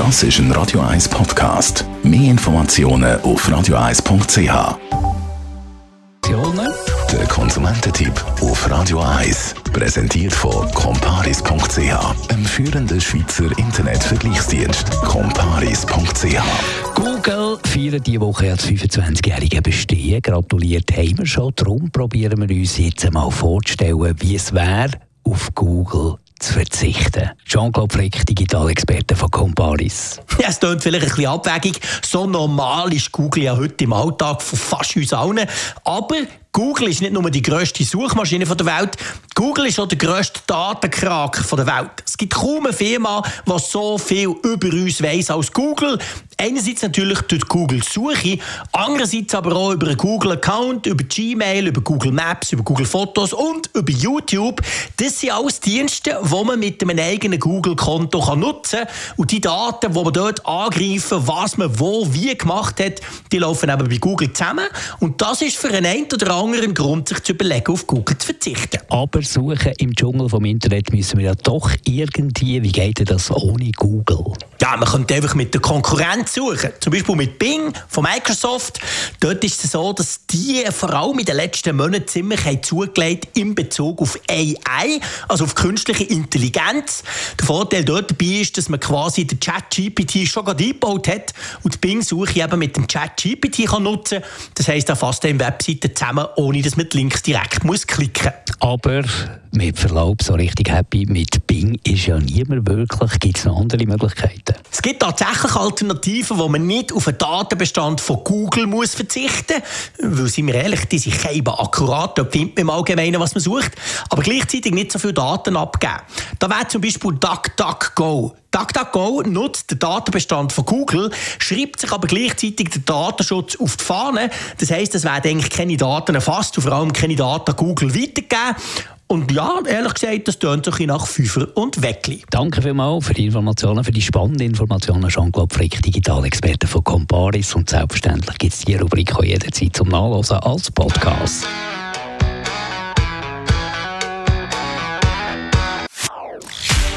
Das ist ein Radio 1 Podcast. Mehr Informationen auf radio1.ch. Der Konsumententipp auf Radio 1 präsentiert von comparis.ch, einem führenden Schweizer Internetvergleichsdienst. comparis.ch. Google feiert diese Woche als 25-jährige Bestehen. Gratuliert haben wir schon. Darum probieren wir uns jetzt einmal vorzustellen, wie es wäre, auf Google zu verzichten. Jean-Claude Frick, Digitalexperte von Comparis. Ja, es klingt vielleicht ein bisschen abwägig. So normal ist Google ja heute im Alltag von fast uns allen. Aber Google ist nicht nur die grösste Suchmaschine der Welt, Google ist auch der grösste Datenkrake der Welt. Es gibt kaum eine Firma, die so viel über uns weiss als Google. Einerseits natürlich durch Google Suche, andererseits aber auch über einen Google Account, über Gmail, über Google Maps, über Google Fotos und über YouTube. Das sind alles Dienste, die man mit einem eigenen Google-Konto nutzen kann. Und die Daten, die man dort angreifen, was man wo, wie gemacht hat, die laufen eben bei Google zusammen. Und das ist für einen oder anderen Grund, sich zu überlegen, auf Google zu verzichten. Aber suchen im Dschungel vom Internet müssen wir ja doch irgendwie. Wie geht das ohne Google? Ja, man könnte einfach mit der Konkurrenz suchen. Zum Beispiel mit Bing von Microsoft. Dort ist es so, dass die vor allem in den letzten Monaten ziemlich haben zugelegt in Bezug auf AI, also auf künstliche Intelligenz. Der Vorteil dort dabei ist, dass man quasi den Chat-GPT schon gerade eingebaut hat und die Bing-Suche eben mit dem Chat-GPT nutzen kann. Das heisst, er fasst dann Webseiten zusammen, ohne dass man die Links direkt muss klicken muss. Aber mit Verlaub, so richtig happy mit Bing ist ja niemand wirklich. Gibt es noch andere Möglichkeiten? Es gibt tatsächlich Alternativen, wo man nicht auf einen Datenbestand von Google muss verzichten muss. Weil, sind wir ehrlich, die sind eben akkurat, da findet man im Allgemeinen, was man sucht. Aber gleichzeitig nicht so viele Daten abgeben. Da wäre zum Beispiel DuckDuckGo. DuckDuckGo nutzt den Datenbestand von Google, schreibt sich aber gleichzeitig den Datenschutz auf die Fahne. Das heisst, es werden eigentlich keine Daten erfasst und vor allem keine Daten Google weitergegeben. Und ja, ehrlich gesagt, das tönt sich nach Fünfer und Weckli. Danke vielmals für die Informationen, für die spannenden Informationen, Jean-Claude Frick, Digitalexperte von Comparis. Und selbstverständlich gibt es die Rubrik auch jederzeit zum Nachlesen als Podcast.